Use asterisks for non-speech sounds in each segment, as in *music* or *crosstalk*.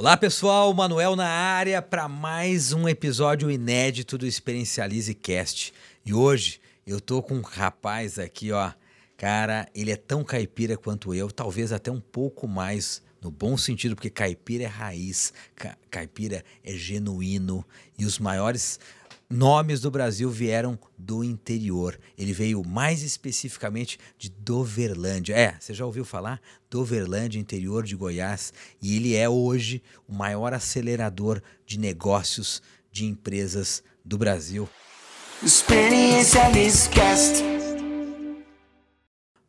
Olá pessoal, Manuel na área para mais um episódio inédito do Experiencialize Cast. E hoje eu tô com um rapaz aqui, ó. Cara, ele é tão caipira quanto eu, talvez até um pouco mais no bom sentido, porque caipira é raiz, ca caipira é genuíno e os maiores nomes do Brasil vieram do interior. Ele veio mais especificamente de Doverlândia. É, você já ouviu falar? Doverlândia, interior de Goiás. E ele é hoje o maior acelerador de negócios de empresas do Brasil. Experiência Cast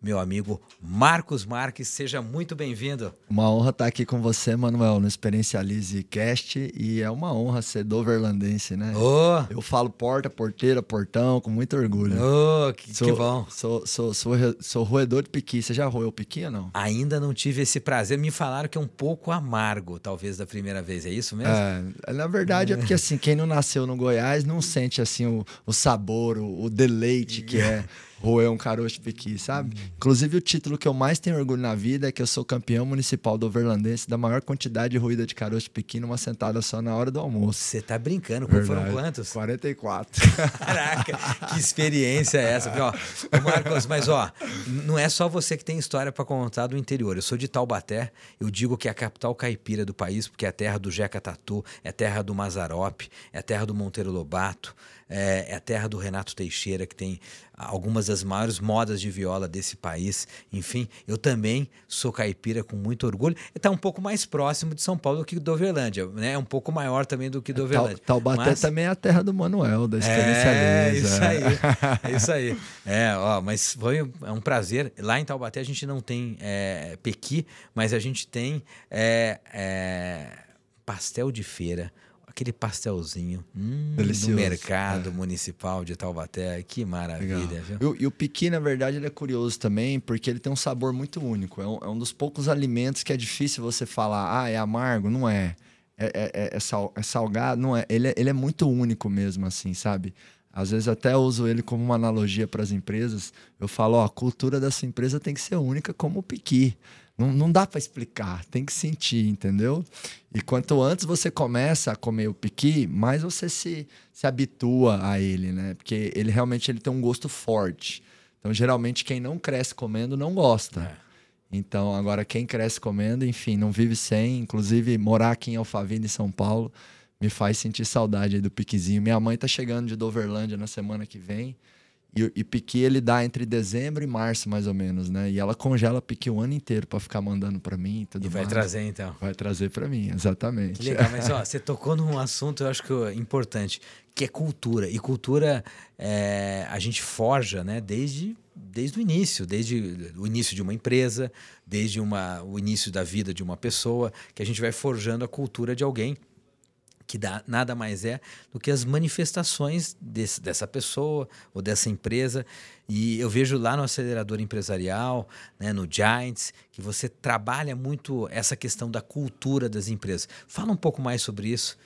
meu amigo Marcos Marques. Seja muito bem-vindo. Uma honra estar aqui com você, Manuel, no Experiencialize Cast. E é uma honra ser doverlandense, né? Oh. Eu falo porta, porteira, portão, com muito orgulho. Oh, que, sou, que bom. Sou, sou, sou, sou, roedor de piqui. Você já roeu piqui ou não? Ainda não tive esse prazer. Me falaram que é um pouco amargo, talvez, da primeira vez. É isso mesmo? É, na verdade, é porque assim, quem não nasceu no Goiás não sente assim o, o sabor, o, o deleite que *laughs* é roer um caroço piqui, sabe? Inclusive, o título que eu mais tenho orgulho na vida é que eu sou campeão municipal do Overlandense da maior quantidade de ruída de caroço piqui numa sentada só na hora do almoço. Você tá brincando? Verdade. Foram quantos? 44. Caraca, que experiência é essa? Porque, ó, Marcos, mas ó, não é só você que tem história para contar do interior. Eu sou de Taubaté, eu digo que é a capital caipira do país, porque é a terra do Jeca Tatu, é a terra do Mazarope, é a terra do Monteiro Lobato, é, é a terra do Renato Teixeira, que tem algumas das maiores modas de viola desse país. Enfim, eu também sou caipira com muito orgulho. Está um pouco mais próximo de São Paulo do que do Overlândia, né? É um pouco maior também do que do Overlândia. Taubaté mas... também é a terra do Manuel, da experiência É, isso aí. *laughs* É isso aí. É, ó, mas foi é um prazer. Lá em Taubaté a gente não tem é, pequi, mas a gente tem é, é, pastel de feira aquele pastelzinho hum, no mercado é. municipal de Taubaté. Que maravilha, viu? E, e, o piqui, na verdade, ele é curioso também, porque ele tem um sabor muito único. É um, é um dos poucos alimentos que é difícil você falar, ah, é amargo. Não é. É, é, é, é, sal, é salgado, não é. Ele, é. ele é muito único mesmo, assim, sabe? Às vezes até uso ele como uma analogia para as empresas. Eu falo, ó, a cultura dessa empresa tem que ser única como o piqui. Não, não dá para explicar, tem que sentir, entendeu? E quanto antes você começa a comer o piqui, mais você se, se habitua a ele, né? Porque ele realmente ele tem um gosto forte. Então, geralmente, quem não cresce comendo não gosta. É. Então, agora, quem cresce comendo, enfim, não vive sem. Inclusive, morar aqui em Alphaville, em São Paulo, me faz sentir saudade do piquezinho. Minha mãe tá chegando de Doverlândia na semana que vem. E, e piqui ele dá entre dezembro e março, mais ou menos, né? E ela congela piqui o ano inteiro para ficar mandando para mim e tudo E vai mais. trazer, então. Vai trazer para mim, exatamente. Que legal, mas ó, você tocou num assunto, eu acho que importante, que é cultura. E cultura é, a gente forja, né? Desde, desde o início, desde o início de uma empresa, desde uma, o início da vida de uma pessoa, que a gente vai forjando a cultura de alguém que dá, nada mais é do que as manifestações desse, dessa pessoa ou dessa empresa. E eu vejo lá no acelerador empresarial, né, no Giants, que você trabalha muito essa questão da cultura das empresas. Fala um pouco mais sobre isso.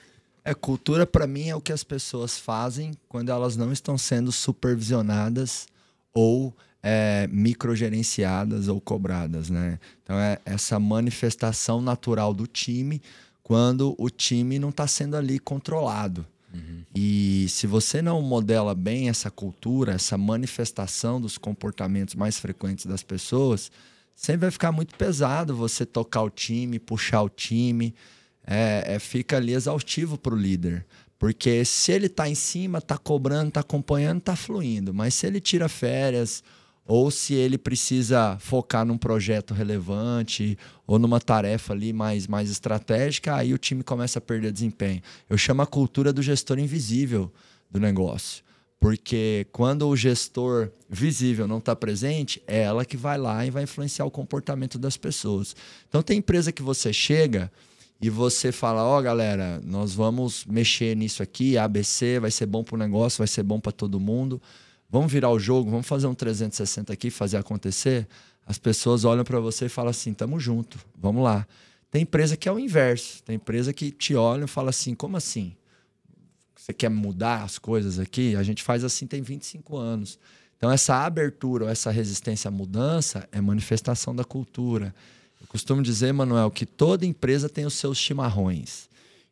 É, cultura para mim é o que as pessoas fazem quando elas não estão sendo supervisionadas ou é, microgerenciadas ou cobradas, né? Então é essa manifestação natural do time quando o time não está sendo ali controlado. Uhum. E se você não modela bem essa cultura, essa manifestação dos comportamentos mais frequentes das pessoas, sempre vai ficar muito pesado você tocar o time, puxar o time. É, é fica ali exaustivo para o líder. Porque se ele está em cima, está cobrando, está acompanhando, está fluindo. Mas se ele tira férias ou se ele precisa focar num projeto relevante ou numa tarefa ali mais, mais estratégica, aí o time começa a perder desempenho. Eu chamo a cultura do gestor invisível do negócio. Porque quando o gestor visível não está presente, é ela que vai lá e vai influenciar o comportamento das pessoas. Então tem empresa que você chega e você fala, ó oh, galera, nós vamos mexer nisso aqui, ABC, vai ser bom para o negócio, vai ser bom para todo mundo vamos virar o jogo, vamos fazer um 360 aqui, fazer acontecer, as pessoas olham para você e falam assim: tamo junto, vamos lá. Tem empresa que é o inverso, tem empresa que te olha e fala assim: como assim? Você quer mudar as coisas aqui? A gente faz assim tem 25 anos. Então, essa abertura essa resistência à mudança é manifestação da cultura. Eu costumo dizer, Manuel, que toda empresa tem os seus chimarrões.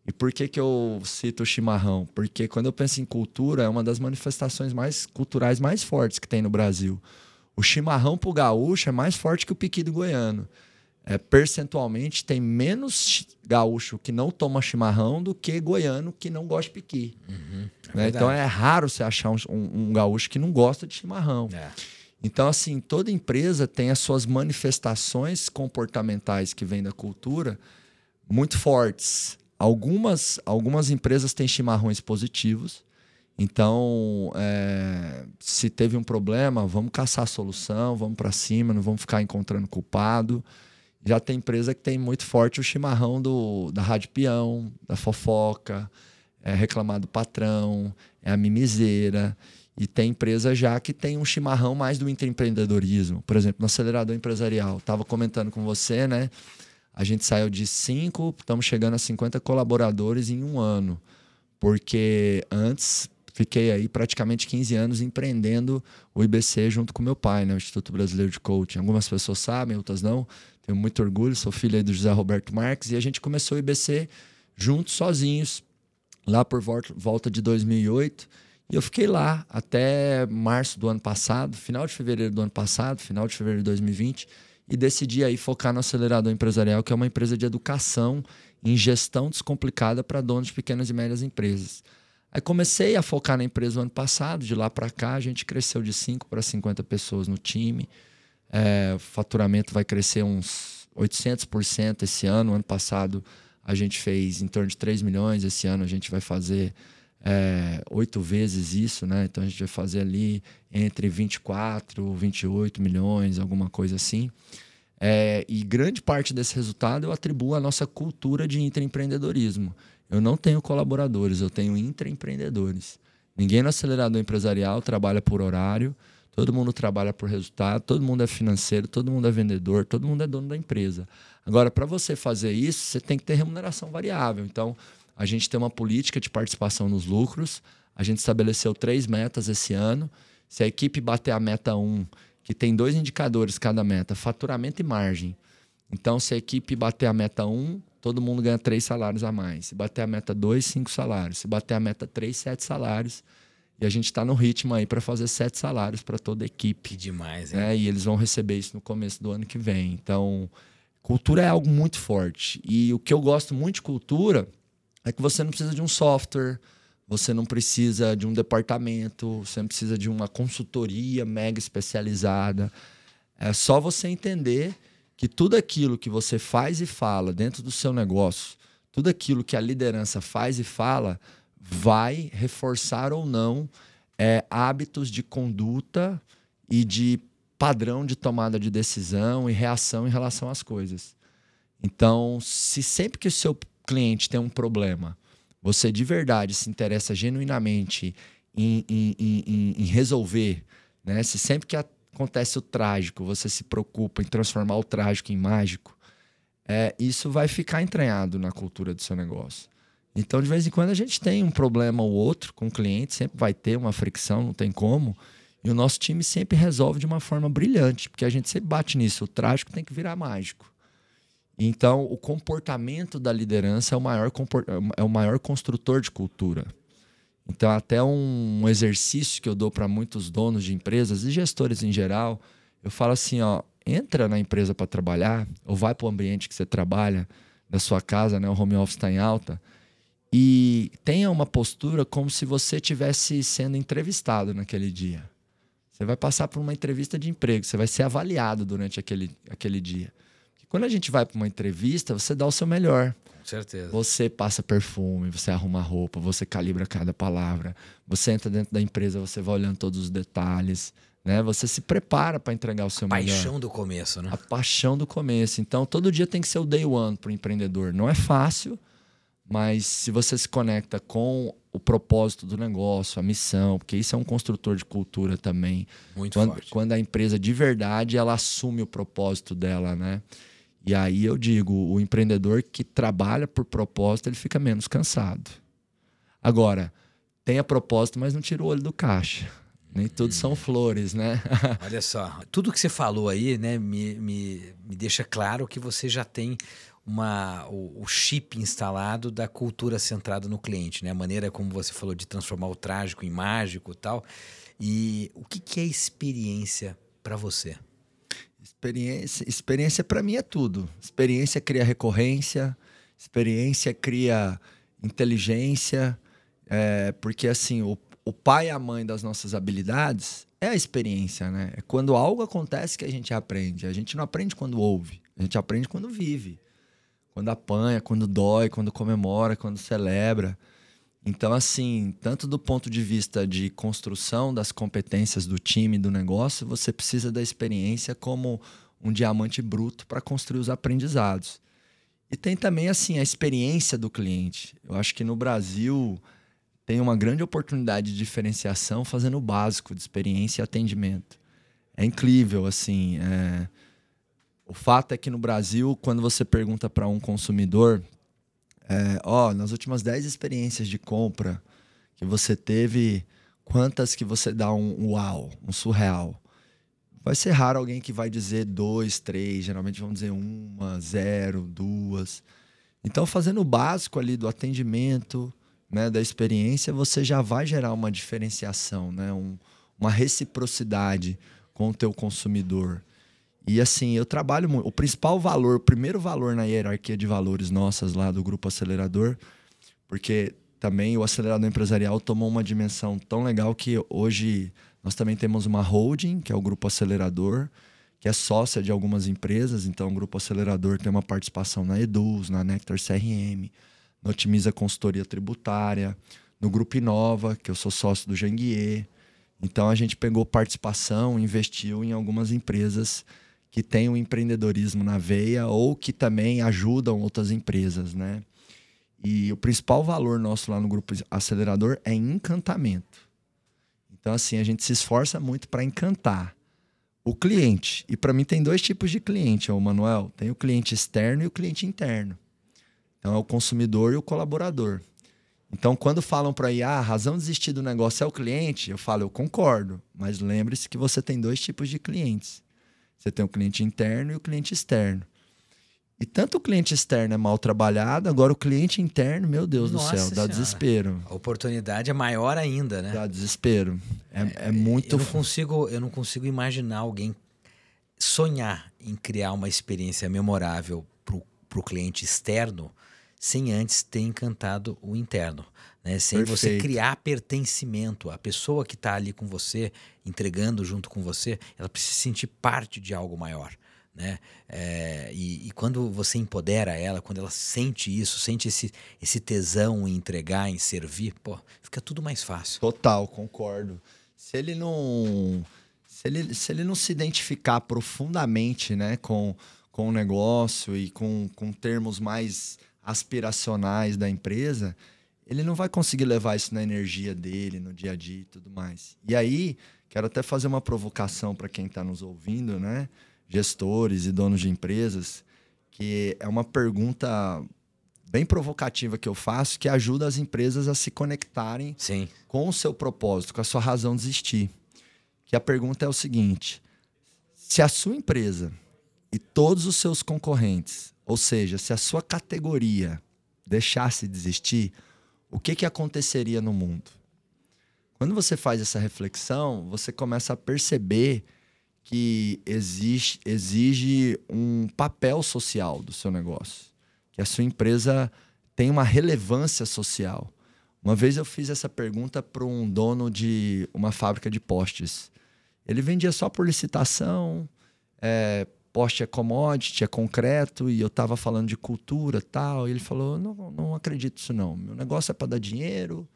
E por que, que eu cito o chimarrão? Porque quando eu penso em cultura, é uma das manifestações mais culturais mais fortes que tem no Brasil. O chimarrão pro gaúcho é mais forte que o piqui do goiano. É, percentualmente, tem menos gaúcho que não toma chimarrão do que goiano que não gosta de piqui. Uhum, é né? Então é raro você achar um, um, gaúcho que não gosta de chimarrão. É. Então, assim, toda empresa tem as suas manifestações comportamentais que vêm da cultura muito fortes. Algumas, algumas empresas têm chimarrões positivos. Então, é, se teve um problema, vamos caçar a solução, vamos para cima, não vamos ficar encontrando culpado. Já tem empresa que tem muito forte o chimarrão do, da rádio peão, da fofoca, é reclamar do patrão, é a mimiseira. E tem empresa já que tem um chimarrão mais do empreendedorismo. Por exemplo, no acelerador empresarial. Estava comentando com você, né? A gente saiu de 5, estamos chegando a 50 colaboradores em um ano. Porque antes fiquei aí praticamente 15 anos empreendendo o IBC junto com meu pai, né? o Instituto Brasileiro de Coaching. Algumas pessoas sabem, outras não. Tenho muito orgulho, sou filho do José Roberto Marques. E a gente começou o IBC juntos, sozinhos, lá por volta de 2008 e eu fiquei lá até março do ano passado, final de fevereiro do ano passado, final de fevereiro de 2020, e decidi aí focar no acelerador empresarial, que é uma empresa de educação em gestão descomplicada para donos de pequenas e médias empresas. Aí comecei a focar na empresa no ano passado, de lá para cá a gente cresceu de 5 para 50 pessoas no time. É, o faturamento vai crescer uns 800% esse ano. Ano passado a gente fez em torno de 3 milhões, esse ano a gente vai fazer é, oito vezes isso, né? Então a gente vai fazer ali entre 24, 28 milhões, alguma coisa assim. É, e grande parte desse resultado eu atribuo à nossa cultura de intraempreendedorismo. Eu não tenho colaboradores, eu tenho intraempreendedores. Ninguém no acelerador empresarial trabalha por horário, todo mundo trabalha por resultado, todo mundo é financeiro, todo mundo é vendedor, todo mundo é dono da empresa. Agora, para você fazer isso, você tem que ter remuneração variável. Então, a gente tem uma política de participação nos lucros. A gente estabeleceu três metas esse ano. Se a equipe bater a meta 1, um, que tem dois indicadores cada meta, faturamento e margem. Então, se a equipe bater a meta 1, um, todo mundo ganha três salários a mais. Se bater a meta 2, cinco salários. Se bater a meta 3, sete salários. E a gente está no ritmo aí para fazer sete salários para toda a equipe. Que demais, hein? É, e eles vão receber isso no começo do ano que vem. Então, cultura é algo muito forte. E o que eu gosto muito de cultura é que você não precisa de um software, você não precisa de um departamento, você não precisa de uma consultoria mega especializada. É só você entender que tudo aquilo que você faz e fala dentro do seu negócio, tudo aquilo que a liderança faz e fala, vai reforçar ou não é, hábitos de conduta e de padrão de tomada de decisão e reação em relação às coisas. Então, se sempre que o seu cliente tem um problema, você de verdade se interessa genuinamente em, em, em, em resolver, né? Se sempre que acontece o trágico, você se preocupa em transformar o trágico em mágico, é, isso vai ficar entranhado na cultura do seu negócio. Então, de vez em quando, a gente tem um problema ou outro com o cliente, sempre vai ter uma fricção, não tem como. E o nosso time sempre resolve de uma forma brilhante, porque a gente sempre bate nisso. O trágico tem que virar mágico. Então, o comportamento da liderança é o maior, é o maior construtor de cultura. Então, até um exercício que eu dou para muitos donos de empresas e gestores em geral, eu falo assim, ó, entra na empresa para trabalhar, ou vai para o ambiente que você trabalha, da sua casa, né, o home office está em alta, e tenha uma postura como se você estivesse sendo entrevistado naquele dia. Você vai passar por uma entrevista de emprego, você vai ser avaliado durante aquele, aquele dia. Quando a gente vai para uma entrevista, você dá o seu melhor. Com certeza. Você passa perfume, você arruma roupa, você calibra cada palavra. Você entra dentro da empresa, você vai olhando todos os detalhes. Né? Você se prepara para entregar o seu a melhor. Paixão do começo, né? A paixão do começo. Então, todo dia tem que ser o day one para o empreendedor. Não é fácil, mas se você se conecta com o propósito do negócio, a missão, porque isso é um construtor de cultura também. Muito quando, forte. Quando a empresa de verdade ela assume o propósito dela, né? E aí eu digo, o empreendedor que trabalha por propósito, ele fica menos cansado. Agora, tem a propósito, mas não tira o olho do caixa. Nem tudo são flores, né? *laughs* Olha só, tudo que você falou aí, né, me, me, me deixa claro que você já tem uma, o, o, chip instalado da cultura centrada no cliente, né? A maneira como você falou de transformar o trágico em mágico e tal. E o que, que é experiência para você? Experiência, experiência para mim é tudo. Experiência cria recorrência, experiência cria inteligência, é, porque assim, o, o pai e a mãe das nossas habilidades é a experiência, né? É quando algo acontece que a gente aprende. A gente não aprende quando ouve, a gente aprende quando vive. Quando apanha, quando dói, quando comemora, quando celebra. Então, assim, tanto do ponto de vista de construção das competências do time, do negócio, você precisa da experiência como um diamante bruto para construir os aprendizados. E tem também, assim, a experiência do cliente. Eu acho que no Brasil tem uma grande oportunidade de diferenciação fazendo o básico de experiência e atendimento. É incrível, assim. É o fato é que no Brasil, quando você pergunta para um consumidor, é, ó, nas últimas 10 experiências de compra que você teve, quantas que você dá um uau, um surreal? Vai ser raro alguém que vai dizer dois, três, geralmente vão dizer uma, zero, duas. Então, fazendo o básico ali do atendimento, né, da experiência, você já vai gerar uma diferenciação, né, um, uma reciprocidade com o teu consumidor. E assim, eu trabalho muito. O principal valor, o primeiro valor na hierarquia de valores nossas lá do Grupo Acelerador, porque também o acelerador empresarial tomou uma dimensão tão legal que hoje nós também temos uma holding, que é o Grupo Acelerador, que é sócia de algumas empresas. Então, o Grupo Acelerador tem uma participação na Eduz, na Nectar CRM, na Otimiza Consultoria Tributária, no Grupo Inova, que eu sou sócio do Janguier. Então, a gente pegou participação, investiu em algumas empresas que têm o empreendedorismo na veia ou que também ajudam outras empresas, né? E o principal valor nosso lá no grupo acelerador é encantamento. Então assim, a gente se esforça muito para encantar o cliente. E para mim tem dois tipos de cliente, o Manuel, tem o cliente externo e o cliente interno. Então é o consumidor e o colaborador. Então, quando falam para aí, ah, a razão de desistir do negócio é o cliente, eu falo, eu concordo, mas lembre-se que você tem dois tipos de clientes. Você tem o cliente interno e o cliente externo. E tanto o cliente externo é mal trabalhado, agora o cliente interno, meu Deus Nossa do céu, dá senhora. desespero. A oportunidade é maior ainda, né? Dá desespero. É, é, é muito. Eu não, consigo, eu não consigo imaginar alguém sonhar em criar uma experiência memorável para o cliente externo sem antes ter encantado o interno. Né? Sem Perfeito. você criar pertencimento. A pessoa que está ali com você, entregando junto com você, ela precisa se sentir parte de algo maior. Né? É, e, e, quando você empodera ela, quando ela sente isso, sente esse, esse tesão em entregar, em servir, pô, fica tudo mais fácil. Total, concordo. Se ele não se ele, se ele não se identificar profundamente né, com, com o negócio e com, com termos mais aspiracionais da empresa, ele não vai conseguir levar isso na energia dele, no dia a dia e tudo mais. E aí, quero até fazer uma provocação para quem está nos ouvindo, né? Gestores e donos de empresas, que é uma pergunta bem provocativa que eu faço, que ajuda as empresas a se conectarem Sim. com o seu propósito, com a sua razão de existir. Que a pergunta é o seguinte: se a sua empresa e todos os seus concorrentes, ou seja, se a sua categoria deixasse de existir, o que, que aconteceria no mundo? Quando você faz essa reflexão, você começa a perceber que exige, exige um papel social do seu negócio, que a sua empresa tem uma relevância social. Uma vez eu fiz essa pergunta para um dono de uma fábrica de postes. Ele vendia só por licitação, é, poste é commodity, é concreto, e eu estava falando de cultura tal. E ele falou: não, não acredito nisso, não. Meu negócio é para dar dinheiro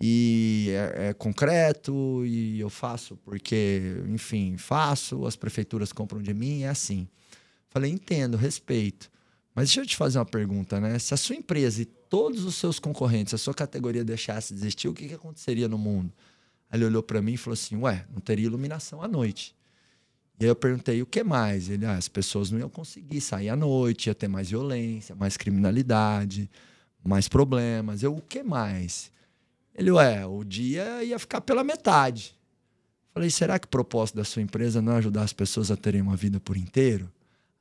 e é, é, concreto e eu faço porque, enfim, faço, as prefeituras compram de mim, é assim. Falei: entendo, respeito. Mas deixa eu te fazer uma pergunta, né? Se a sua empresa e todos os seus concorrentes, a sua categoria deixasse de existir, o que, que aconteceria no mundo? Ele olhou para mim e falou assim: Ué, não teria iluminação à noite. E aí eu perguntei o que mais? Ele, ah, as pessoas não iam conseguir sair à noite, ia ter mais violência, mais criminalidade, mais problemas. Eu, o que mais? Ele, ué, o dia ia ficar pela metade. Falei, será que o propósito da sua empresa não é ajudar as pessoas a terem uma vida por inteiro?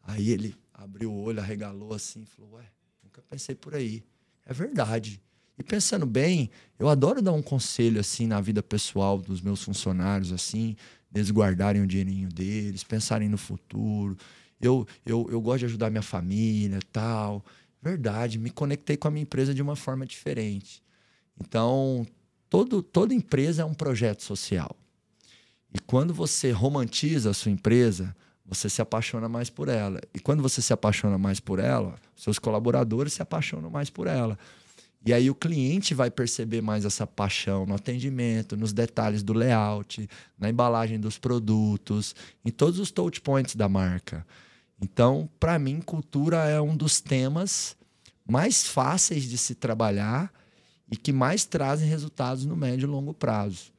Aí ele abriu o olho, arregalou assim, falou, ué, nunca pensei por aí. É verdade. E pensando bem, eu adoro dar um conselho assim na vida pessoal dos meus funcionários, assim, eles guardarem o dinheirinho deles, pensarem no futuro. Eu, eu, eu gosto de ajudar minha família tal. Verdade, me conectei com a minha empresa de uma forma diferente. Então, todo, toda empresa é um projeto social. E quando você romantiza a sua empresa, você se apaixona mais por ela. E quando você se apaixona mais por ela, seus colaboradores se apaixonam mais por ela. E aí o cliente vai perceber mais essa paixão no atendimento, nos detalhes do layout, na embalagem dos produtos, em todos os touch points da marca. Então, para mim, cultura é um dos temas mais fáceis de se trabalhar e que mais trazem resultados no médio e longo prazo.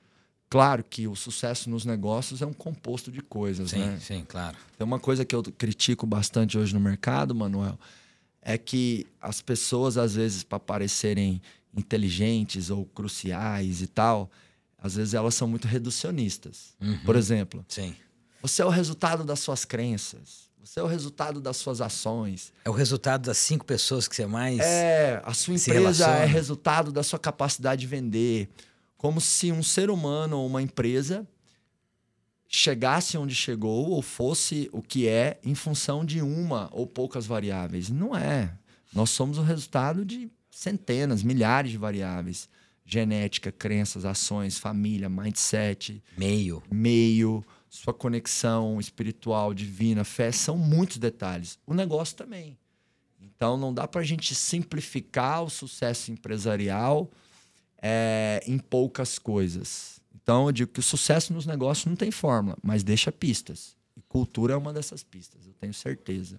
Claro que o sucesso nos negócios é um composto de coisas, sim, né? Sim, claro. Tem uma coisa que eu critico bastante hoje no mercado, Manuel, é que as pessoas, às vezes, para parecerem inteligentes ou cruciais e tal, às vezes elas são muito reducionistas. Uhum. Por exemplo, Sim. você é o resultado das suas crenças. Você é o resultado das suas ações. É o resultado das cinco pessoas que você mais. É, a sua empresa é resultado da sua capacidade de vender. Como se um ser humano ou uma empresa chegasse onde chegou ou fosse o que é em função de uma ou poucas variáveis. Não é. Nós somos o resultado de centenas, milhares de variáveis. Genética, crenças, ações, família, mindset, Meio. meio, sua conexão espiritual, divina, fé, são muitos detalhes. O negócio também. Então não dá para a gente simplificar o sucesso empresarial é, em poucas coisas. Então eu digo que o sucesso nos negócios não tem fórmula, mas deixa pistas. E cultura é uma dessas pistas, eu tenho certeza.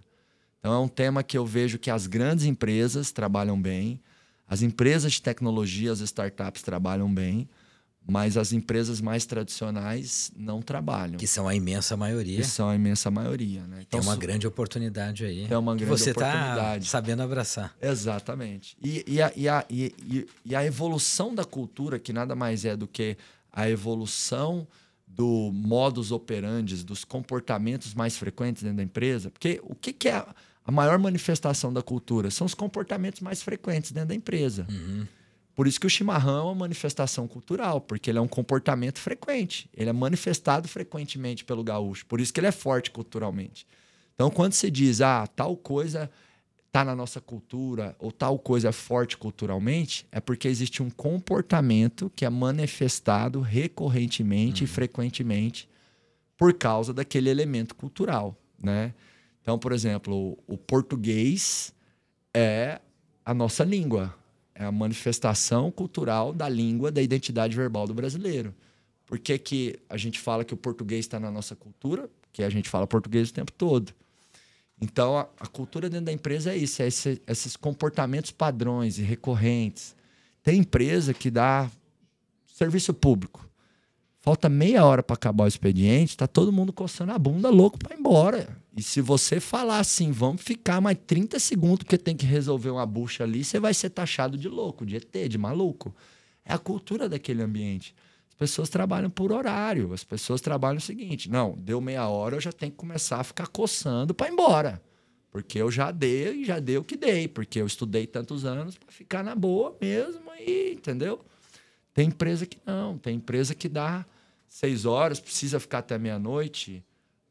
Então é um tema que eu vejo que as grandes empresas trabalham bem, as empresas de tecnologia, as startups trabalham bem, mas as empresas mais tradicionais não trabalham. Que são a imensa maioria. Que são a imensa maioria, né? Tem uma su- grande oportunidade aí. Tem uma grande você tá oportunidade. sabendo abraçar. Exatamente. E, e, a, e, a, e- e a evolução da cultura, que nada mais é do que a evolução do modus operandi, dos comportamentos mais frequentes dentro da empresa. Porque o que, que é a, a maior manifestação da cultura? São os comportamentos mais frequentes dentro da empresa. Uhum. Por isso que o chimarrão é uma manifestação cultural, porque ele é um comportamento frequente. Ele é manifestado frequentemente pelo gaúcho. Por isso que ele é forte culturalmente. Então, quando se diz, ah, tal coisa está na nossa cultura, ou tal coisa é forte culturalmente, é porque existe um comportamento que é manifestado recorrentemente e frequentemente por causa daquele elemento cultural, né? Então, por exemplo, o, o português é a nossa língua, é a manifestação cultural da língua, da identidade verbal do brasileiro. Por que, que a gente fala que o português está na nossa cultura? Porque a gente fala português o tempo todo. Então, a, a cultura dentro da empresa é isso, é esse- esses comportamentos padrões e recorrentes. Tem empresa que dá serviço público. Falta meia hora para acabar o expediente, tá todo mundo coçando a bunda louco para ir embora. E se você falar assim, vamos ficar mais 30 segundos porque tem que resolver uma bucha ali, você vai ser taxado de louco, de ET, de maluco. É a cultura daquele ambiente. As pessoas trabalham por horário, as pessoas trabalham o seguinte: não, deu meia hora, eu já tenho que começar a ficar coçando para ir embora. Porque eu já dei e já dei o que dei, porque eu estudei tantos anos para ficar na boa mesmo e, entendeu? Tem empresa que não, tem empresa que dá seis horas, precisa ficar até meia-noite,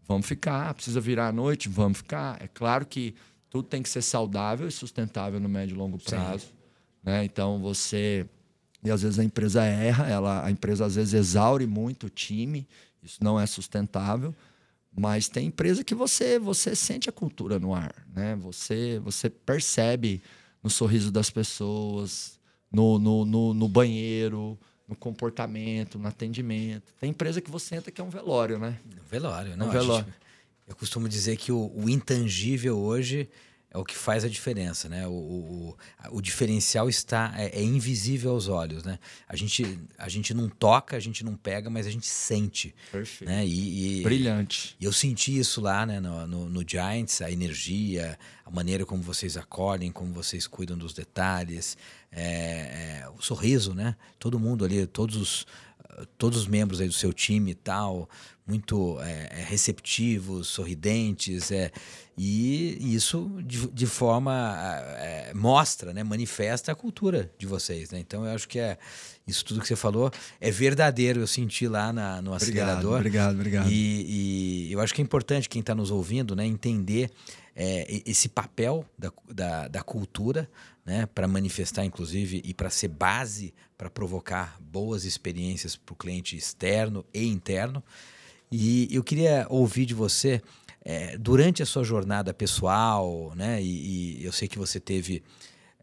vamos ficar. Precisa virar à noite, vamos ficar. É claro que tudo tem que ser saudável e sustentável no médio e longo prazo. Né? Então você. E às vezes a empresa erra, ela, a empresa às vezes exaure muito o time, isso não é sustentável. Mas tem empresa que você você sente a cultura no ar, né? Você você percebe no sorriso das pessoas, no, no, no, no banheiro, no comportamento, no atendimento. Tem empresa que você entra que é um velório, né? Velório, não? Um a gente- velório. eu costumo dizer que o, o intangível hoje é o que faz a diferença, né? O, o, o- diferencial está é, é invisível aos olhos, né? A gente, a gente não toca, a gente não pega, mas a gente sente, Perfeito. né? E, e- Brilhante. E eu senti isso lá, né, no, no, no Giants, a energia, a maneira como vocês acolhem, como vocês cuidam dos detalhes, é, é, o sorriso, né? Todo mundo ali, todos os, todos os membros aí do seu time e tal, muito é, receptivos, sorridentes, é, e isso de, de forma é, mostra, né, manifesta a cultura de vocês, né? Então eu acho que é isso tudo que você falou é verdadeiro. Eu senti lá na, no acelerador. Obrigado, obrigado. obrigado. E, e eu acho que é importante quem está nos ouvindo, né, entender é, esse papel da, da, da cultura, né, para manifestar, inclusive, e para ser base para provocar boas experiências para o cliente externo e interno. E eu queria ouvir de você, é, durante a sua jornada pessoal, né, e, e eu sei que você teve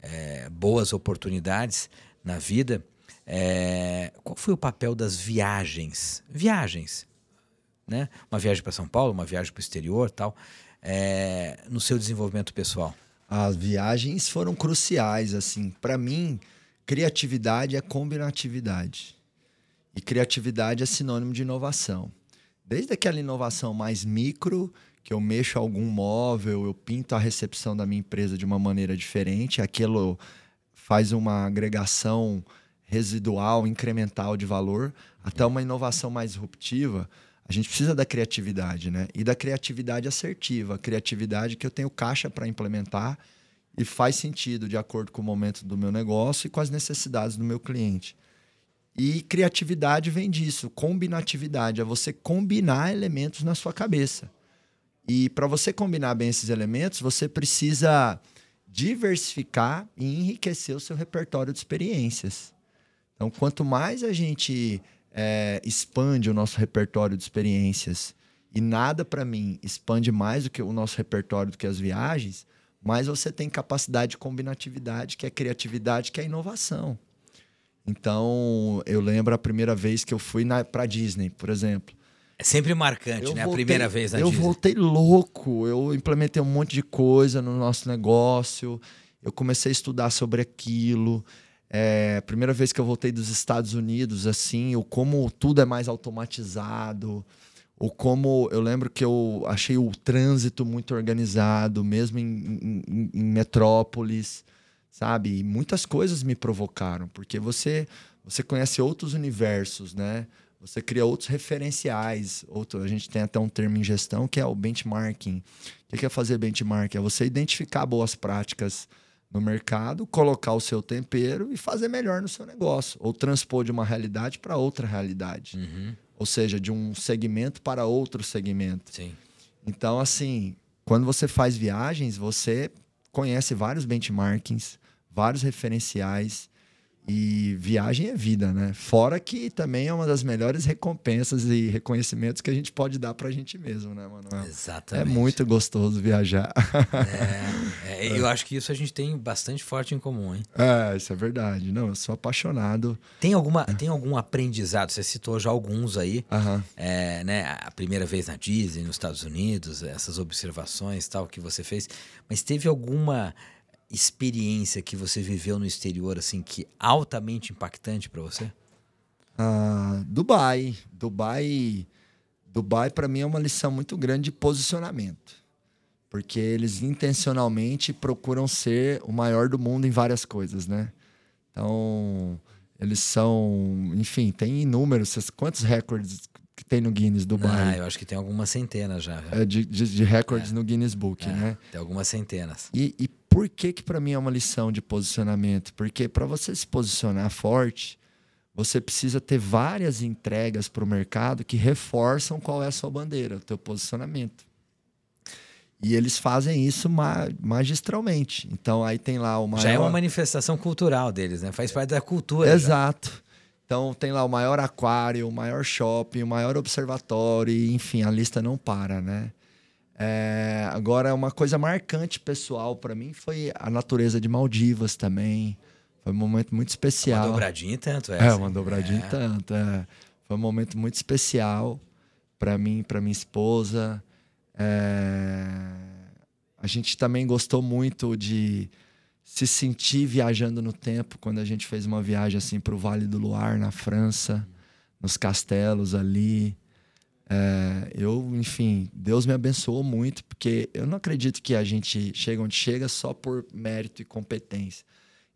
é, boas oportunidades na vida, é, qual foi o papel das viagens? Viagens, né? Uma viagem para São Paulo, uma viagem para o exterior, tal é, no seu desenvolvimento pessoal? As viagens foram cruciais, assim. Para mim, criatividade é combinatividade. E criatividade é sinônimo de inovação. Desde aquela inovação mais micro, que eu mexo algum móvel, eu pinto a recepção da minha empresa de uma maneira diferente, aquilo faz uma agregação residual, incremental de valor, até uma inovação mais disruptiva a gente precisa da criatividade, né? E da criatividade assertiva, criatividade que eu tenho caixa para implementar e faz sentido de acordo com o momento do meu negócio e com as necessidades do meu cliente. E criatividade vem disso, combinatividade, é você combinar elementos na sua cabeça. E para você combinar bem esses elementos, você precisa diversificar e enriquecer o seu repertório de experiências. Então, quanto mais a gente é, expande o nosso repertório de experiências e nada para mim expande mais do que o nosso repertório do que as viagens, mais você tem capacidade de combinatividade, que é criatividade, que é inovação. Então, eu lembro a primeira vez que eu fui para Disney, por exemplo. É sempre marcante, eu né? Voltei, a primeira vez na eu Disney. Eu voltei louco. Eu implementei um monte de coisa no nosso negócio. Eu comecei a estudar sobre aquilo. É, primeira vez que eu voltei dos Estados Unidos, assim, o como tudo é mais automatizado, o como eu lembro que eu achei o trânsito muito organizado, mesmo em, em, em metrópolis, sabe? E muitas coisas me provocaram, porque você você conhece outros universos, né? Você cria outros referenciais. Outro, a gente tem até um termo em gestão que é o benchmarking. O que é fazer benchmarking? É você identificar boas práticas no mercado, colocar o seu tempero e fazer melhor no seu negócio, ou transpor de uma realidade para outra realidade. Uhum. Ou seja, de um segmento para outro segmento. Sim. Então, assim, quando você faz viagens, você conhece vários benchmarkings, vários referenciais e viagem é vida, né? Fora que também é uma das melhores recompensas e reconhecimentos que a gente pode dar pra gente mesmo, né, Manuel? Exatamente. É muito gostoso viajar. É, é, eu acho que isso a gente tem bastante forte em comum, hein? É, isso é verdade. Não, eu sou apaixonado. Tem, alguma, tem algum aprendizado? Você citou já alguns aí, uhum. é, né? A primeira vez na Disney, nos Estados Unidos, essas observações tal que você fez. Mas teve alguma experiência que você viveu no exterior assim que altamente impactante para você? Ah, Dubai, Dubai, Dubai para mim é uma lição muito grande de posicionamento, porque eles intencionalmente procuram ser o maior do mundo em várias coisas, né? Então eles são, enfim, tem inúmeros, quantos recordes que tem no Guinness Dubai? Ah, eu acho que tem algumas centenas já. É, de, de, de recordes é. no Guinness Book, é, né? Tem algumas centenas. E, e por que que para mim é uma lição de posicionamento? Porque para você se posicionar forte, você precisa ter várias entregas para o mercado que reforçam qual é a sua bandeira, o teu posicionamento. E eles fazem isso ma magistralmente. Então aí tem lá o maior... Já é uma manifestação cultural deles, né? Faz parte da cultura. Exato. Já. Então tem lá o maior aquário, o maior shopping, o maior observatório, enfim, a lista não para, né? É, agora, uma coisa marcante pessoal para mim foi a natureza de Maldivas também. Foi um momento muito especial. Uma dobradinha tanto, é. É, uma dobradinha é. tanto. É. Foi um momento muito especial para mim, para minha esposa. É... A gente também gostou muito de se sentir viajando no tempo quando a gente fez uma viagem assim para o Vale do Loire, na França, nos castelos ali. É, eu, enfim, Deus me abençoou muito, porque eu não acredito que a gente chega onde chega só por mérito e competência.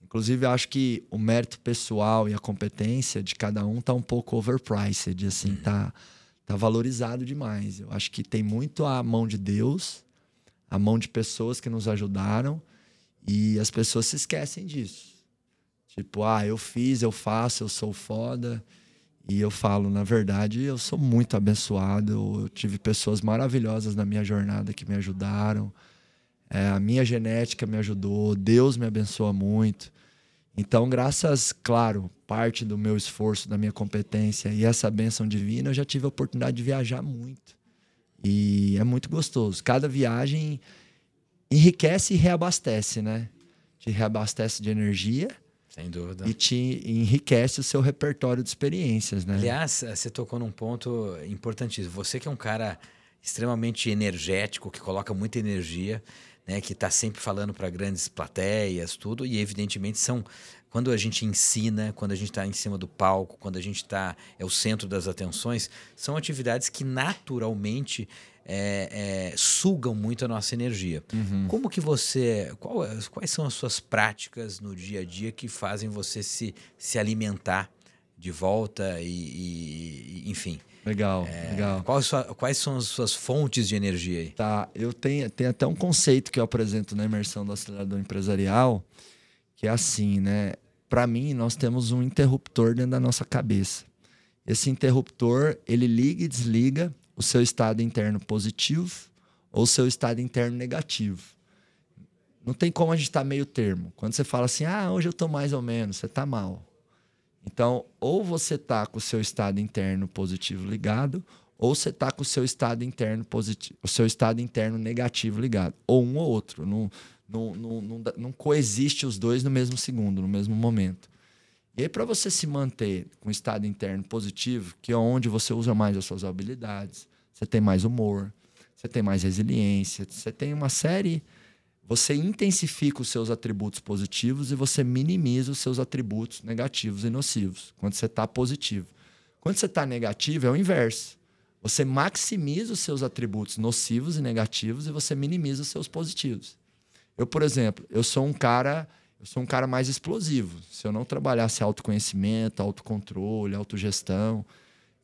Inclusive, acho que o mérito pessoal e a competência de cada um tá um pouco overpriced, assim, tá, tá valorizado demais. Eu acho que tem muito a mão de Deus, a mão de pessoas que nos ajudaram, e as pessoas se esquecem disso. Tipo, ah, eu fiz, eu faço, eu sou foda. E eu falo, na verdade, eu sou muito abençoado. Eu tive pessoas maravilhosas na minha jornada que me ajudaram. É, a minha genética me ajudou, Deus me abençoa muito. Então, graças, claro, parte do meu esforço, da minha competência e essa bênção divina, eu já tive a oportunidade de viajar muito. E é muito gostoso. Cada viagem enriquece e reabastece, né? Te reabastece de energia. Sem dúvida. E te enriquece o seu repertório de experiências, né? Aliás, você tocou num ponto importantíssimo. Você que é um cara extremamente energético, que coloca muita energia, né, que está sempre falando para grandes plateias, tudo, e evidentemente são quando a gente ensina, quando a gente está em cima do palco, quando a gente está é o centro das atenções, são atividades que naturalmente é, é, sugam muito a nossa energia. Uhum. Como que você, qual, quais são as suas práticas no dia a dia que fazem você se, se alimentar de volta e, e enfim? Legal, é, legal. Quais, quais, são as suas fontes de energia aí? Tá, eu tenho, tenho até um conceito que eu apresento na imersão do acelerador empresarial, que é assim, né? Para mim, nós temos um interruptor dentro da nossa cabeça. Esse interruptor, ele liga e desliga o seu estado interno positivo ou o seu estado interno negativo. Não tem como a gente estar tá meio termo. Quando você fala assim, ah, hoje eu estou mais ou menos, você está mal. Então, ou você está com o seu estado interno positivo ligado, ou você está com o seu estado interno positivo, o seu estado interno negativo ligado, ou um ou outro. Não, não, não, não, não coexiste os dois no mesmo segundo, no mesmo momento. E aí, para você se manter com o estado interno positivo, que é onde você usa mais as suas habilidades, você tem mais humor, você tem mais resiliência, você tem uma série você intensifica os seus atributos positivos e você minimiza os seus atributos negativos e nocivos quando você está positivo. Quando você está negativo, é o inverso. Você maximiza os seus atributos nocivos e negativos e você minimiza os seus positivos. Eu, por exemplo, eu sou um cara, eu sou um cara mais explosivo. Se eu não trabalhasse autoconhecimento, autocontrole, autogestão,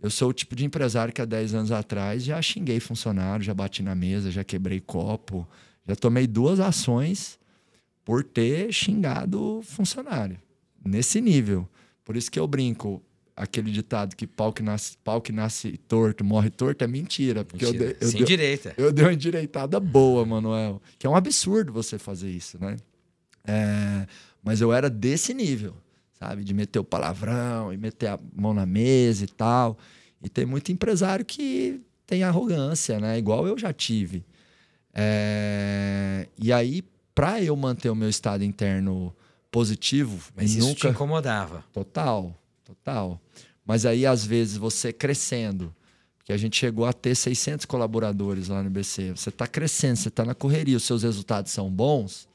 eu sou o tipo de empresário que há 10 anos atrás já xinguei funcionário, já bati na mesa, já quebrei copo, já tomei duas ações por ter xingado funcionário. Nesse nível. Por isso que eu brinco. Aquele ditado que pau que nasce, pau que nasce torto, morre torto, é mentira. Porque mentira. eu, eu, Sem direita. Eu dei uma endireitada boa, Manuel. Que é um absurdo você fazer isso, né? É, mas eu era desse nível, sabe? De meter o palavrão e meter a mão na mesa e tal. E tem muito empresário que tem arrogância, né? Igual eu já tive. É... E aí, para eu manter o meu estado interno positivo. Mas isso nunca... te incomodava. Total, total. Mas aí, às vezes, você crescendo, que a gente chegou a ter 600 colaboradores lá no BC, você está crescendo, você está na correria, os seus resultados são bons,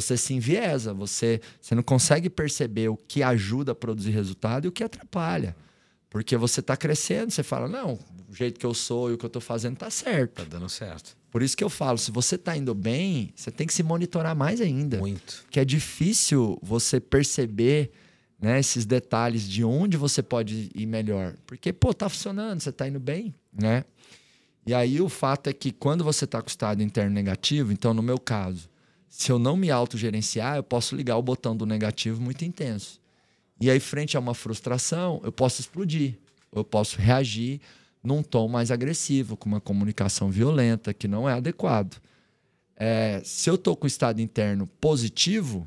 você se enviesa, você, você não consegue perceber o que ajuda a produzir resultado e o que atrapalha. Porque você está crescendo, você fala, não, o jeito que eu sou e o que eu estou fazendo está certo. Está dando certo. Por isso que eu falo, se você está indo bem, você tem que se monitorar mais ainda. Muito. Que é difícil você perceber né, esses detalhes de onde você pode ir melhor. Porque, pô, tá funcionando, você está indo bem, né? E aí o fato é que quando você está com o estado interno negativo, então no meu caso, se eu não me autogerenciar, eu posso ligar o botão do negativo muito intenso. E aí, frente a uma frustração, eu posso explodir, eu posso reagir num tom mais agressivo, com uma comunicação violenta, que não é adequado. É, se eu estou com o estado interno positivo,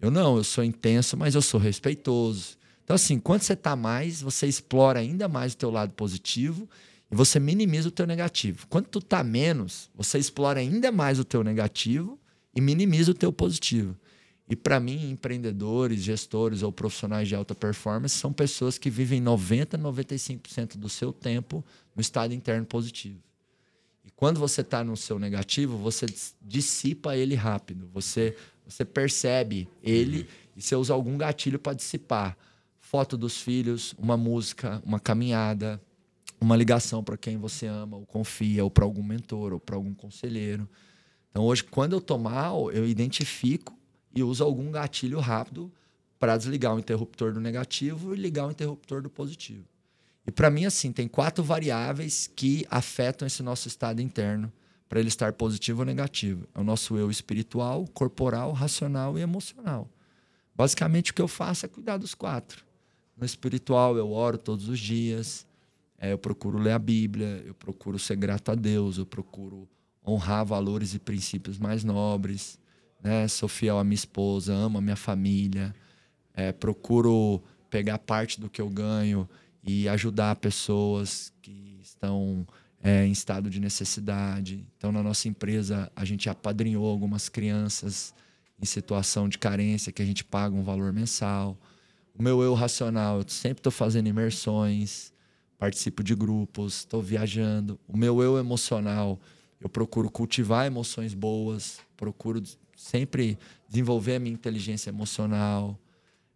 eu não, eu sou intenso, mas eu sou respeitoso. Então, assim, quando você está mais, você explora ainda mais o teu lado positivo e você minimiza o teu negativo. Quando tu está menos, você explora ainda mais o teu negativo e minimiza o teu positivo. E para mim, empreendedores, gestores ou profissionais de alta performance são pessoas que vivem 90, 95% do seu tempo no estado interno positivo. E quando você está no seu negativo, você dissipa ele rápido. Você, você percebe ele uhum. e você usa algum gatilho para dissipar. Foto dos filhos, uma música, uma caminhada, uma ligação para quem você ama ou confia, ou para algum mentor, ou para algum conselheiro. Então, hoje, quando eu estou mal, eu identifico e usa algum gatilho rápido para desligar o interruptor do negativo e ligar o interruptor do positivo. E para mim, assim, tem quatro variáveis que afetam esse nosso estado interno para ele estar positivo ou negativo. É o nosso eu espiritual, corporal, racional e emocional. Basicamente, o que eu faço é cuidar dos quatro. No espiritual, eu oro todos os dias, é, eu procuro ler a Bíblia, eu procuro ser grato a Deus, eu procuro honrar valores e princípios mais nobres, né? Sou fiel à minha esposa, amo a minha família, é, procuro pegar parte do que eu ganho e ajudar pessoas que estão é, em estado de necessidade. Então, na nossa empresa, a gente apadrinhou algumas crianças em situação de carência que a gente paga um valor mensal. O meu eu racional, eu sempre estou fazendo imersões, participo de grupos, estou viajando. O meu eu emocional, eu procuro cultivar emoções boas, procuro sempre desenvolver a minha inteligência emocional.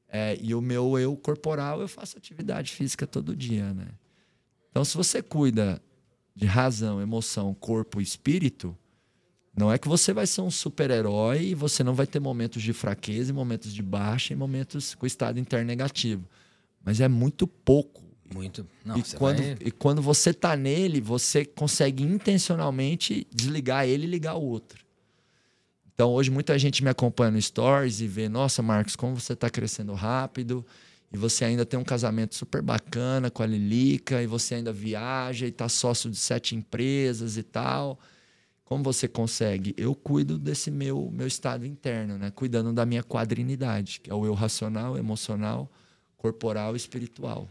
É, e o meu eu corporal, eu faço atividade física todo dia, né? Então, se você cuida de razão, emoção, corpo e espírito, não é que você vai ser um super-herói e você não vai ter momentos de fraqueza, momentos de baixa e momentos com estado interno negativo. Mas é muito pouco muito. Não, e, quando, vai... e quando você tá nele, você consegue intencionalmente desligar ele e ligar o outro. Então, hoje, muita gente me acompanha no Stories e vê: Nossa, Marcos, como você está crescendo rápido. E você ainda tem um casamento super bacana com a Lilica. E você ainda viaja e está sócio de sete empresas e tal. Como você consegue? Eu cuido desse meu, meu estado interno, né? Cuidando da minha quadrinidade, que é o eu racional, emocional, corporal e espiritual.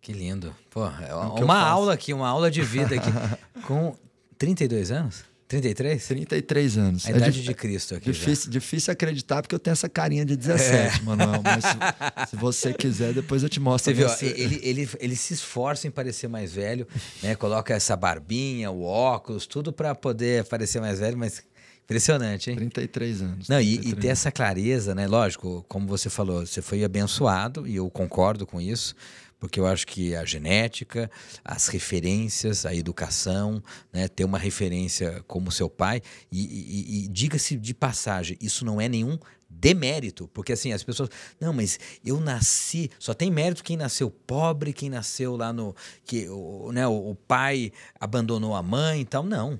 Que lindo. Pô, é uma, aula aqui, uma aula de vida aqui. *laughs* com 32 anos? 33? 33 anos. A idade é de Cristo aqui. Difícil, difícil acreditar, porque eu tenho essa carinha de 17, é. Manuel. Mas se, se, você quiser, depois eu te mostro. Você viu, você... Ele, ele, ele se esforça em parecer mais velho, né? Coloca essa barbinha, o óculos, tudo para poder parecer mais velho, mas Impressionante, hein? 33 anos. Não, 33 e, e ter essa clareza, né? Lógico, como você falou, você foi abençoado, e eu concordo com isso porque eu acho que a genética, as referências, a educação, né, ter uma referência como seu pai, e, e, e diga-se de passagem, isso não é nenhum demérito, porque assim, as pessoas, não, mas eu nasci, só tem mérito quem nasceu pobre, quem nasceu lá no, que o, né, o, o pai abandonou a mãe e tal, não.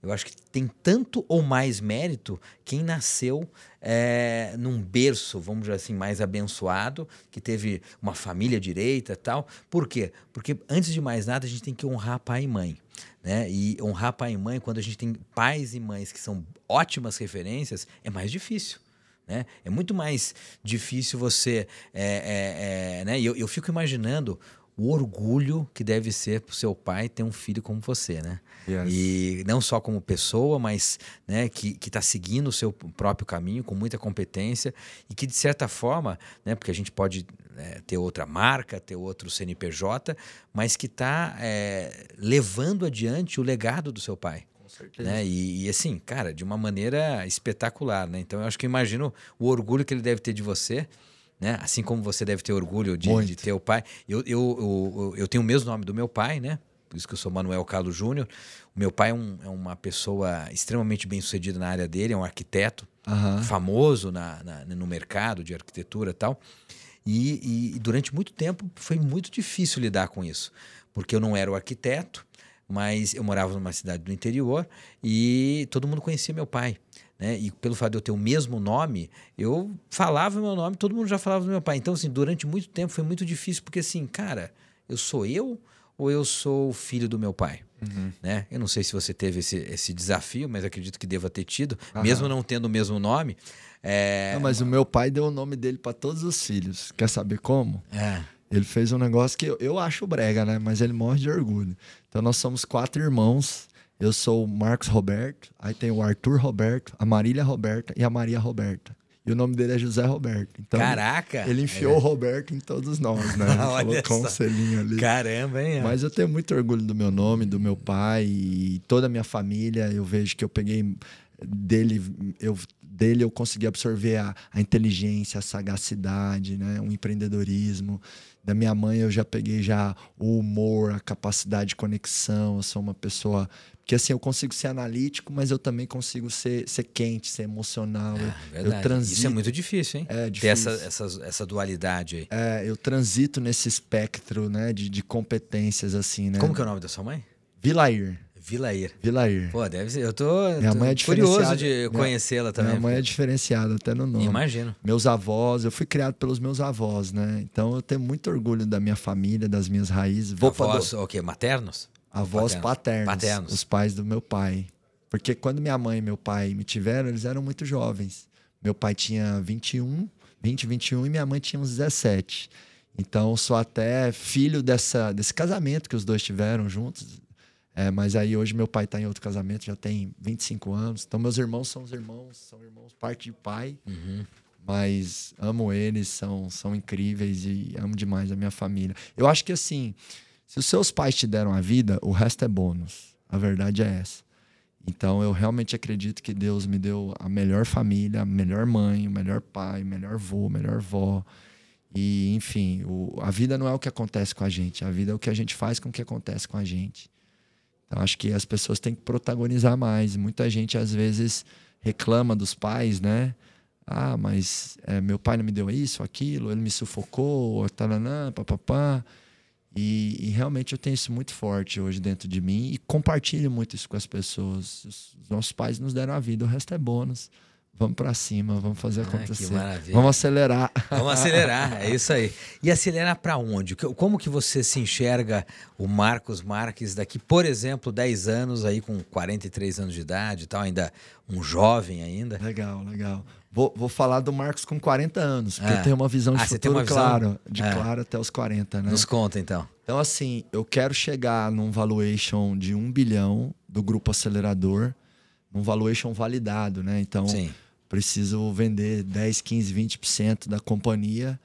Eu acho que tem tanto ou mais mérito quem nasceu é, num berço, vamos dizer assim, mais abençoado, que teve uma família direita e tal. Por quê? Porque antes de mais nada a gente tem que honrar pai e mãe. Né? E honrar pai e mãe, quando a gente tem pais e mães que são ótimas referências, é mais difícil. Né? É muito mais difícil você. É, é, é, né? eu, eu fico imaginando o orgulho que deve ser para o seu pai ter um filho como você, né? Yes. E não só como pessoa, mas né, que está seguindo o seu próprio caminho com muita competência e que, de certa forma, né, porque a gente pode né, ter outra marca, ter outro CNPJ, mas que está é, levando adiante o legado do seu pai. Com certeza. Né? E, e, assim, cara, de uma maneira espetacular. Né? Então, eu acho que eu imagino o orgulho que ele deve ter de você né? Assim como você deve ter orgulho de, de ter o pai. Eu, eu, eu, eu, tenho o mesmo nome do meu pai, né? Por isso que eu sou Manuel Carlos Júnior. O meu pai é, um, é, uma pessoa extremamente bem sucedida na área dele, é um arquiteto uhum. famoso na, na, no mercado de arquitetura e tal. E, e, durante muito tempo foi muito difícil lidar com isso, porque eu não era o arquiteto, mas eu morava numa cidade do interior e todo mundo conhecia meu pai né? E pelo fato de eu ter o mesmo nome, eu falava o meu nome, todo mundo já falava do meu pai. Então, assim, durante muito tempo foi muito difícil, porque assim, cara, eu sou eu ou eu sou o filho do meu pai? Uhum. Né? Eu não sei se você teve esse, esse desafio, mas acredito que deva ter tido, uhum. mesmo não tendo o mesmo nome. É... Não, mas o meu pai deu o nome dele para todos os filhos. Quer saber como? É. Ele fez um negócio que eu, eu acho brega, né? Mas ele morre de orgulho. Então nós somos quatro irmãos eu sou o Marcos Roberto, aí tem o Arthur Roberto, a Marília Roberta e a Maria Roberta. E o nome dele é José Roberto. Então, Caraca! Ele enfiou é. o Roberto em todos nós, né? *laughs* Ele colocou um selinho ali. Caramba, hein? Mas eu tenho muito orgulho do meu nome, do meu pai e toda a minha família. Eu vejo que eu peguei dele, eu, dele eu consegui absorver a, a inteligência, a sagacidade, né? o empreendedorismo. Da minha mãe eu já peguei já o humor, a capacidade de conexão. Eu sou uma pessoa Porque assim, eu consigo ser analítico, mas eu também consigo ser, ser quente, ser emocional. É, eu, eu transito, Isso é muito difícil, hein? É difícil. Ter essa, essa, essa dualidade aí. É, eu transito nesse espectro né, de, de competências, assim, né? Como que é o nome da sua mãe? Vilair. Vilair. Vilair. Pô, deve ser. Eu tô, minha tô mãe é curioso de conhecê-la também. Minha mãe é diferenciada até no nome. Imagino. Meus avós, eu fui criado pelos meus avós, né? Então eu tenho muito orgulho da minha família, das minhas raízes. Vou avós, o quê? Maternos? Avós paternos. paternos. Os pais do meu pai. Porque quando minha mãe e meu pai me tiveram, eles eram muito jovens. Meu pai tinha 21, 20, 21 e minha mãe tinha uns 17. Então, sou até filho dessa, desse casamento que os dois tiveram juntos. É, mas aí hoje meu pai está em outro casamento, já tem 25 anos. Então, meus irmãos são os irmãos, são irmãos parte de pai. Uhum. Mas amo eles, são, são incríveis e amo demais a minha família. Eu acho que assim, se os seus pais te deram a vida, o resto é bônus. A verdade é essa. Então eu realmente acredito que Deus me deu a melhor família, a melhor mãe, o melhor pai, o melhor avô, a melhor avó. E, enfim, o, a vida não é o que acontece com a gente, a vida é o que a gente faz com o que acontece com a gente. Então acho que as pessoas têm que protagonizar mais. Muita gente às vezes reclama dos pais, né? Ah, mas é, meu pai não me deu isso, aquilo, ele me sufocou, taranã, papapá. E, e, realmente eu tenho isso muito forte hoje dentro de mim e compartilho muito isso com as pessoas. Os nossos pais nos deram a vida, o resto é bônus. Vamos para cima, vamos fazer acontecer. Ah, vamos acelerar. Vamos acelerar, é isso aí. *laughs* E acelerar para onde? Como que você se enxerga o Marcos Marques daqui, por exemplo, 10 anos aí com 43 anos de idade e tal, ainda um jovem ainda? Legal, legal. Vou, vou falar do Marcos com 40 anos, porque ah. eu tenho uma visão de ah, futuro claro, de ah. claro até os 40, né? Nos conta então. Então, assim, eu quero chegar num valuation de um bilhão do grupo acelerador, num valuation validado, né? Então, Sim. preciso vender 10, 15, 20% da companhia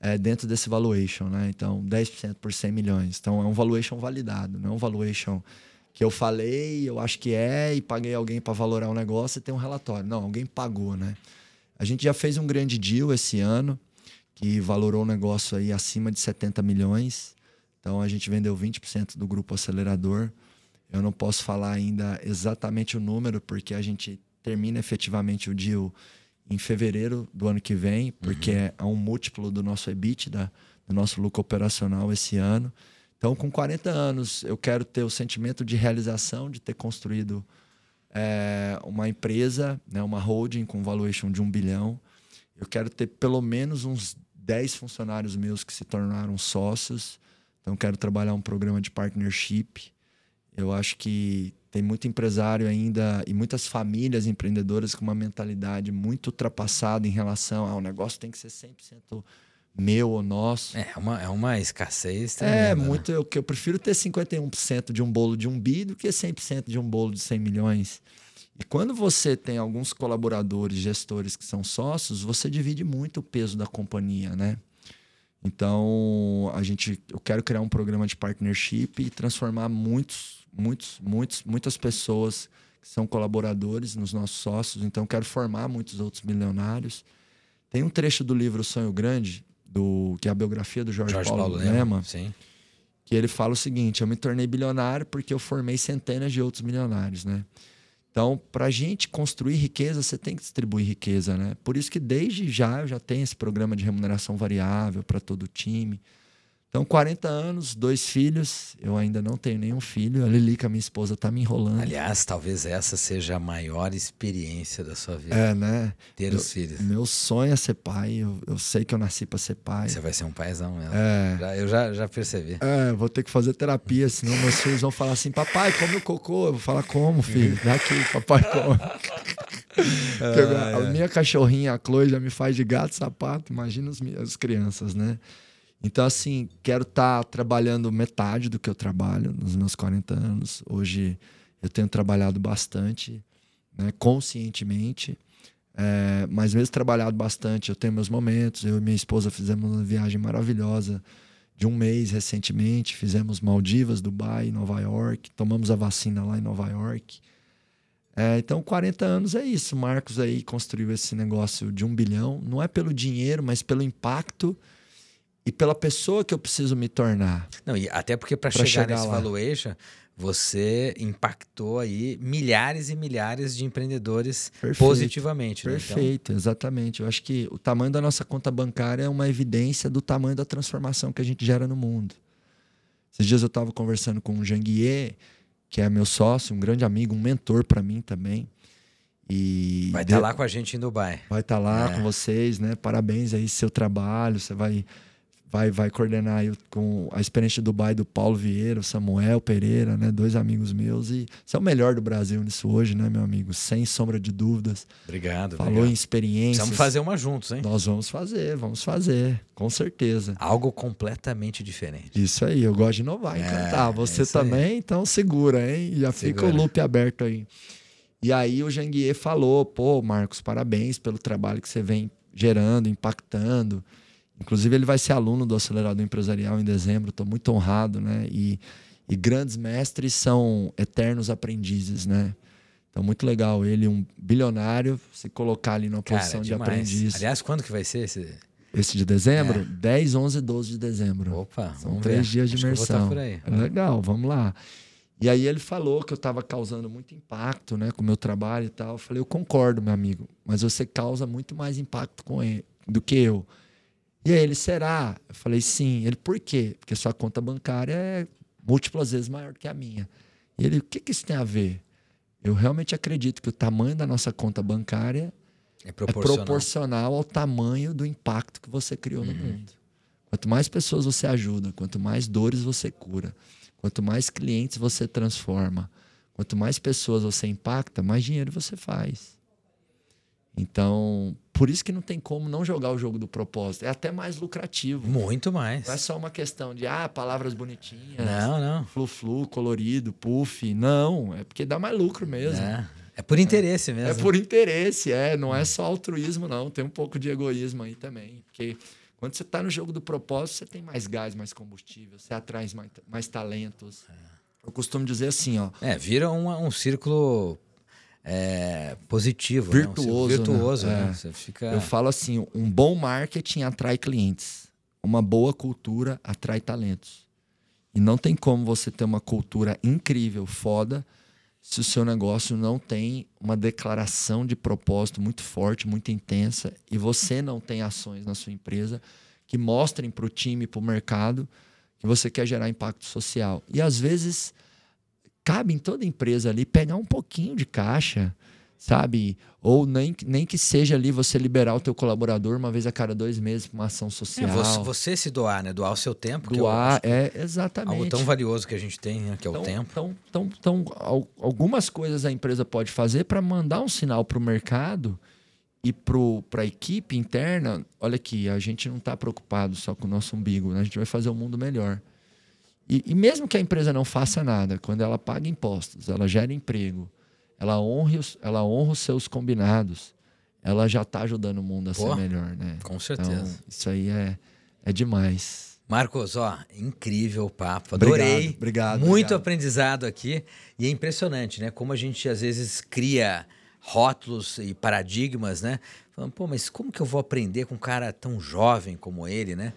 é, dentro desse valuation, né? Então, 10% por 100 milhões. Então, é um valuation validado, não é um valuation que eu falei, eu acho que é, e paguei alguém para valorar o negócio e tem um relatório. Não, alguém pagou, né? A gente já fez um grande deal esse ano, que valorou o negócio aí acima de 70 milhões. Então a gente vendeu 20% do grupo acelerador. Eu não posso falar ainda exatamente o número, porque a gente termina efetivamente o deal em fevereiro do ano que vem, porque uhum. é um múltiplo do nosso EBITDA, do nosso lucro operacional esse ano. Então, com 40 anos, eu quero ter o sentimento de realização, de ter construído é, uma empresa, né, uma holding com valuation de um bilhão. Eu quero ter pelo menos uns 10 funcionários meus que se tornaram sócios. Então, quero trabalhar um programa de partnership. Eu acho que tem muito empresário ainda e muitas famílias empreendedoras com uma mentalidade muito ultrapassada em relação ao negócio tem que ser 100% meu ou nosso. É uma, é uma escassez tremenda, É, muito. Né? Eu, eu prefiro ter 51% de um bolo de um bi do que 100% de um bolo de 100 milhões. E quando você tem alguns colaboradores, gestores que são sócios, você divide muito o peso da companhia, né? Então, a gente, eu quero criar um programa de partnership e transformar muitos, muitos, muitos, muitas pessoas que são colaboradores nos nossos sócios. Então, quero formar muitos outros milionários. Tem um trecho do livro Sonho Grande do que é a biografia do Jorge, Jorge Paulo, Paulo Lema, sim. que ele fala o seguinte: eu me tornei bilionário porque eu formei centenas de outros milionários, né? Então, para a gente construir riqueza, você tem que distribuir riqueza, né? Por isso que desde já eu já tenho esse programa de remuneração variável para todo o time. Então, 40 anos, dois filhos. Eu ainda não tenho nenhum filho. A Lilica, minha esposa, tá me enrolando. Aliás, talvez essa seja a maior experiência da sua vida. É, né? Ter eu, os filhos. Meu sonho é ser pai. Eu, eu sei que eu nasci para ser pai. Você vai ser um paizão mesmo. É. Já, eu já, já percebi. É, vou ter que fazer terapia, senão meus filhos vão falar assim: papai, come o cocô. Eu vou falar: como, filho? Daqui, papai, come. *laughs* ah, a é. minha cachorrinha, a Chloe, já me faz de gato sapato. Imagina as, as crianças, né? Então, assim, quero estar tá trabalhando metade do que eu trabalho nos meus 40 anos. Hoje eu tenho trabalhado bastante, né, conscientemente. É, mas mesmo trabalhado bastante, eu tenho meus momentos. Eu e minha esposa fizemos uma viagem maravilhosa de um mês recentemente. Fizemos Maldivas, Dubai, Nova York. Tomamos a vacina lá em Nova York. É, então, 40 anos é isso. Marcos aí construiu esse negócio de um bilhão. Não é pelo dinheiro, mas pelo impacto e pela pessoa que eu preciso me tornar. Não, e até porque para chegar, chegar, nesse lá. valuation, você impactou aí milhares e milhares de empreendedores Perfeito. positivamente. né? Então, Perfeito, exatamente. Eu acho que o tamanho da nossa conta bancária é uma evidência do tamanho da transformação que a gente gera no mundo. Esses dias eu estava conversando com o Janguier, que é meu sócio, um grande amigo, um mentor para mim também. E vai estar lá com a gente em Dubai. Vai estar lá É. com vocês, né? Parabéns aí seu trabalho. Você vai vai vai coordenar aí com a experiência de Dubai do Paulo Vieira, o Samuel Pereira, né? Dois amigos meus e você é o melhor do Brasil nisso hoje, né, meu amigo? Sem sombra de dúvidas. Obrigado. Falou obrigado. em experiências. Precisamos fazer uma juntos, hein? Nós vamos fazer, vamos fazer, com certeza. Algo completamente diferente. Isso aí, eu gosto de inovar, É, encantar. Você é isso aí. também, então segura, hein? Já fica o Segura. loop aberto aí. E aí o Janguier falou, pô, Marcos, parabéns pelo trabalho que você vem gerando, impactando. Inclusive, ele vai ser aluno do Acelerador Empresarial em dezembro, estou muito honrado, né? E, e grandes mestres são eternos aprendizes, né? Então, muito legal. Ele, um bilionário, se colocar ali Cara, posição de demais. aprendiz. Aliás, quando que vai ser esse? Esse de dezembro? 10, 11 e 12 de dezembro. Opa, São três ver. dias de Acho estar imersão. É Legal, vamos lá. E aí ele falou que eu estava causando muito impacto né, com o meu trabalho e tal. Eu falei, eu concordo, meu amigo, mas você causa muito mais impacto com ele do que eu. E aí ele, será? Eu falei, sim. Ele, por quê? Porque sua conta bancária é múltiplas vezes maior que a minha. E ele, o que, que isso tem a ver? Eu realmente acredito que o tamanho da nossa conta bancária É é proporcional. proporcional ao tamanho do impacto que você criou no mundo. Quanto mais pessoas você ajuda, quanto mais dores você cura, quanto mais clientes você transforma, quanto mais pessoas você impacta, mais dinheiro você faz. Então, por isso que não tem como não jogar o jogo do propósito. É até mais lucrativo. Muito mais. Não é só uma questão de ah, palavras bonitinhas, Não, não. flu-flu, colorido, puff. Não, é porque dá mais lucro mesmo. É, é por interesse mesmo. É por interesse, é. Não é só altruísmo, não. Tem um pouco de egoísmo aí também. Porque quando você está no jogo do propósito, você tem mais gás, mais combustível, você atrai mais, mais talentos. Eu costumo dizer assim, ó. É, vira um, um círculo é, positivo. né? Virtuoso, né? virtuoso, né? É. Você fica. Eu falo assim: um bom marketing atrai clientes. Uma boa cultura atrai talentos. E não tem como você ter uma cultura incrível, foda, se o seu negócio não tem uma declaração de propósito muito forte, muito intensa, e você não tem ações na sua empresa que mostrem para o time, para o mercado, que você quer gerar impacto social. E às vezes cabe em toda empresa ali pegar um pouquinho de caixa, sabe? Ou nem, nem que seja ali você liberar o teu colaborador uma vez a cada dois meses para uma ação É, social. você, você se doar, né? Doar o seu tempo. doar, que é é exatamente. algo tão valioso que a gente tem, né? Que é o Então- tempo. Então, então, então, al- algumas coisas a empresa pode fazer para mandar um sinal para o mercado e para a equipe interna. Olha aqui, a gente não está preocupado só com o nosso umbigo, né? a gente vai fazer o mundo melhor. E, e mesmo que a empresa não faça nada, quando ela paga impostos, ela gera emprego, ela honra os, ela honra os seus combinados, ela já está ajudando o mundo a Pô, ser melhor, né? Com Então, certeza. isso aí é, é demais. Marcos, ó, incrível o papo. Adorei. Obrigado, obrigado, Muito obrigado. aprendizado aqui. E é impressionante, né? Como a gente às vezes cria rótulos e paradigmas, né? Falando, pô, mas como que eu vou aprender com um cara tão jovem como ele, né?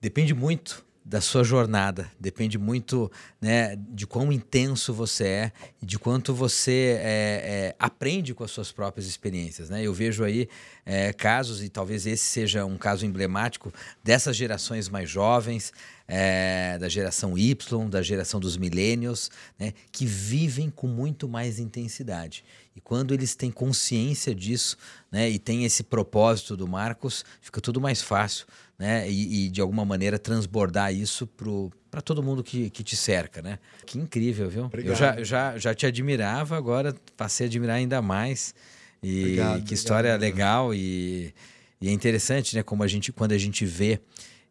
Depende muito da sua jornada, depende muito né, de quão intenso você é e de quanto você é, é, aprende com as suas próprias experiências. Né? Eu vejo aí é, casos, e talvez esse seja um caso emblemático, dessas gerações mais jovens, é, da geração Y, da geração dos millennials, né, que vivem com muito mais intensidade. E quando eles têm consciência disso né, e têm esse propósito do Marcos, fica tudo mais fácil né, e, e de alguma maneira transbordar isso para todo mundo que, que te cerca. Né? Que incrível, viu? Obrigado. Eu já, já, já te admirava, agora passei a admirar ainda mais. E Obrigado, que história obrigado. legal e, e é interessante, né? Como a gente, quando a gente vê,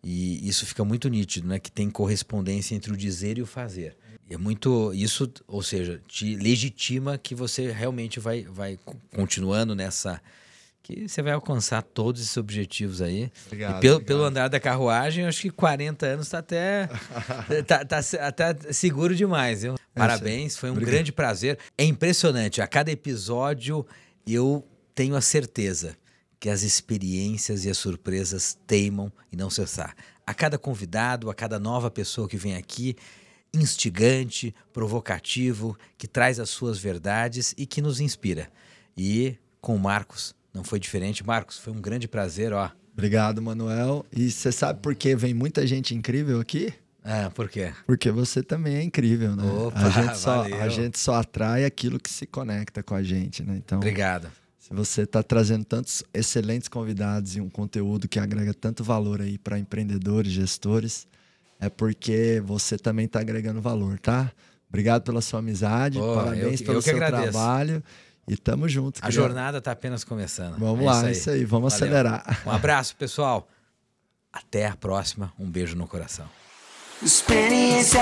e isso fica muito nítido, né? Que tem correspondência entre o dizer e o fazer. É muito isso, ou seja, te legitima que você realmente vai, vai co- continuando nessa que você vai alcançar todos esses objetivos aí. Obrigado, e pelo, obrigado. pelo andar da carruagem, acho que 40 anos está até *laughs* tá, tá, tá seguro demais, viu? Parabéns, foi um Obrigado. grande prazer. É impressionante, a cada episódio eu tenho a certeza que as experiências e as surpresas teimam e não cessar. A cada convidado, a cada nova pessoa que vem aqui, instigante, provocativo, que traz as suas verdades e que nos inspira. E com o Marcos não foi diferente. Marcos, foi um grande prazer, ó. Obrigado, Manuel. E você sabe por que vem muita gente incrível aqui? Ah, por quê? Porque você também é incrível, né? Opa, a, gente só, valeu. a gente só atrai aquilo que se conecta com a gente, né? Então, Obrigado. se você está trazendo tantos excelentes convidados e um conteúdo que agrega tanto valor aí para empreendedores, gestores, é porque você também está agregando valor, tá? Obrigado pela sua amizade, parabéns eu- pelo eu seu agradeço. trabalho e tamo junto. A queria- jornada está apenas começando. Vamos É lá, isso aí, vamos Valeu. acelerar. Um abraço, pessoal. Até a próxima. Um beijo no coração. Experiência.